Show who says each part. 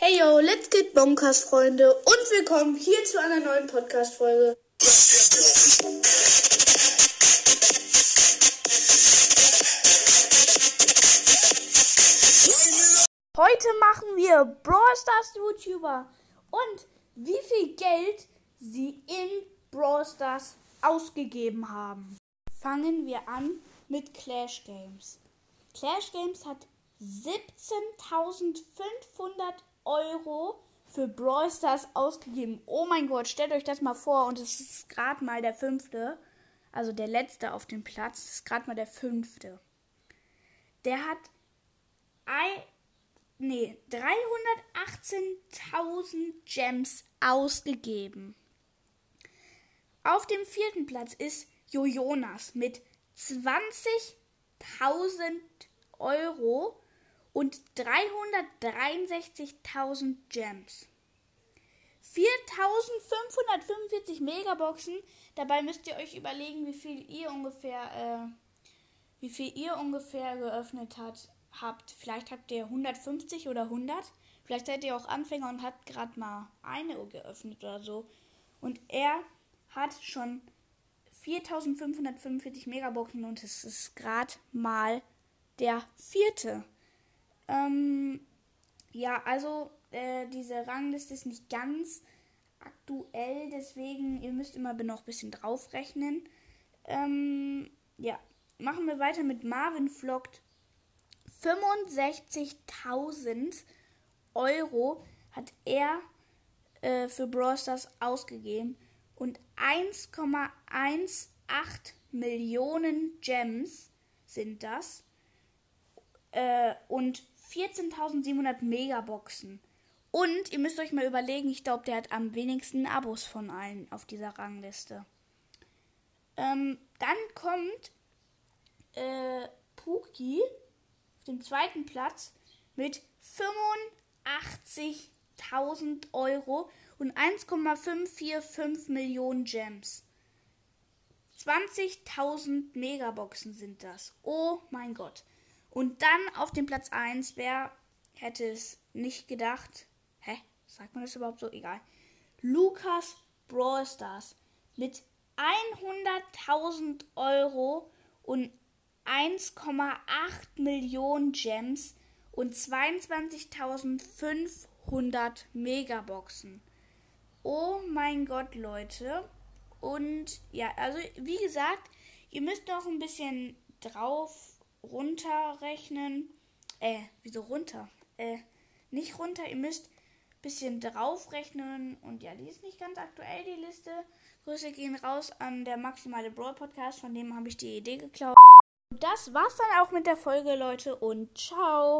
Speaker 1: Hey yo, let's get bonkers, Freunde, und willkommen hier zu einer neuen Podcast-Folge. Heute machen wir Brawl Stars YouTuber und wie viel Geld sie in Brawl Stars ausgegeben haben. Fangen wir an mit Clash Games. Clash Games hat 17.500 Euro für Brawl Stars ausgegeben. Oh mein Gott, stellt euch das mal vor. Und es ist gerade mal der fünfte. Also der letzte auf dem Platz. Das ist gerade mal der fünfte. Der hat ein, nee, 318.000 Gems ausgegeben. Auf dem vierten Platz ist Jojonas mit 20.000 Euro und 363.000 Gems. 4.545 Megaboxen. Dabei müsst ihr euch überlegen, wie viel ihr ungefähr, äh, wie viel ihr ungefähr geöffnet hat, habt. Vielleicht habt ihr 150 oder 100. Vielleicht seid ihr auch Anfänger und habt gerade mal eine geöffnet oder so. Und er hat schon 4545 Megaboxen und es ist gerade mal der vierte. Ähm, ja, also äh, diese Rangliste ist nicht ganz aktuell, deswegen ihr müsst immer noch ein bisschen draufrechnen. Ähm, ja, machen wir weiter mit Marvin Vlogt. 65.000 Euro hat er äh, für Brawl Stars ausgegeben und 1,18 Millionen Gems sind das äh, und 14.700 Megaboxen. Und ihr müsst euch mal überlegen, ich glaube, der hat am wenigsten Abos von allen auf dieser Rangliste. Ähm, dann kommt äh, Puki auf dem zweiten Platz mit 85.000 Euro und 1,545 Millionen Gems. 20.000 Megaboxen sind das. Oh mein Gott. Und dann auf dem Platz 1, wer hätte es nicht gedacht? Hä? Sagt man das überhaupt so? Egal. Lukas Brawl Stars mit 100.000 Euro und 1,8 Millionen Gems und 22.500 Megaboxen. Oh mein Gott, Leute. Und ja, also wie gesagt, ihr müsst noch ein bisschen drauf runterrechnen. Äh, wieso runter? Äh, nicht runter, ihr müsst ein bisschen draufrechnen. Und ja, die ist nicht ganz aktuell, die Liste. Grüße gehen raus an der Maximale Brawl Podcast, von dem habe ich die Idee geklaut. Das war's dann auch mit der Folge, Leute, und ciao.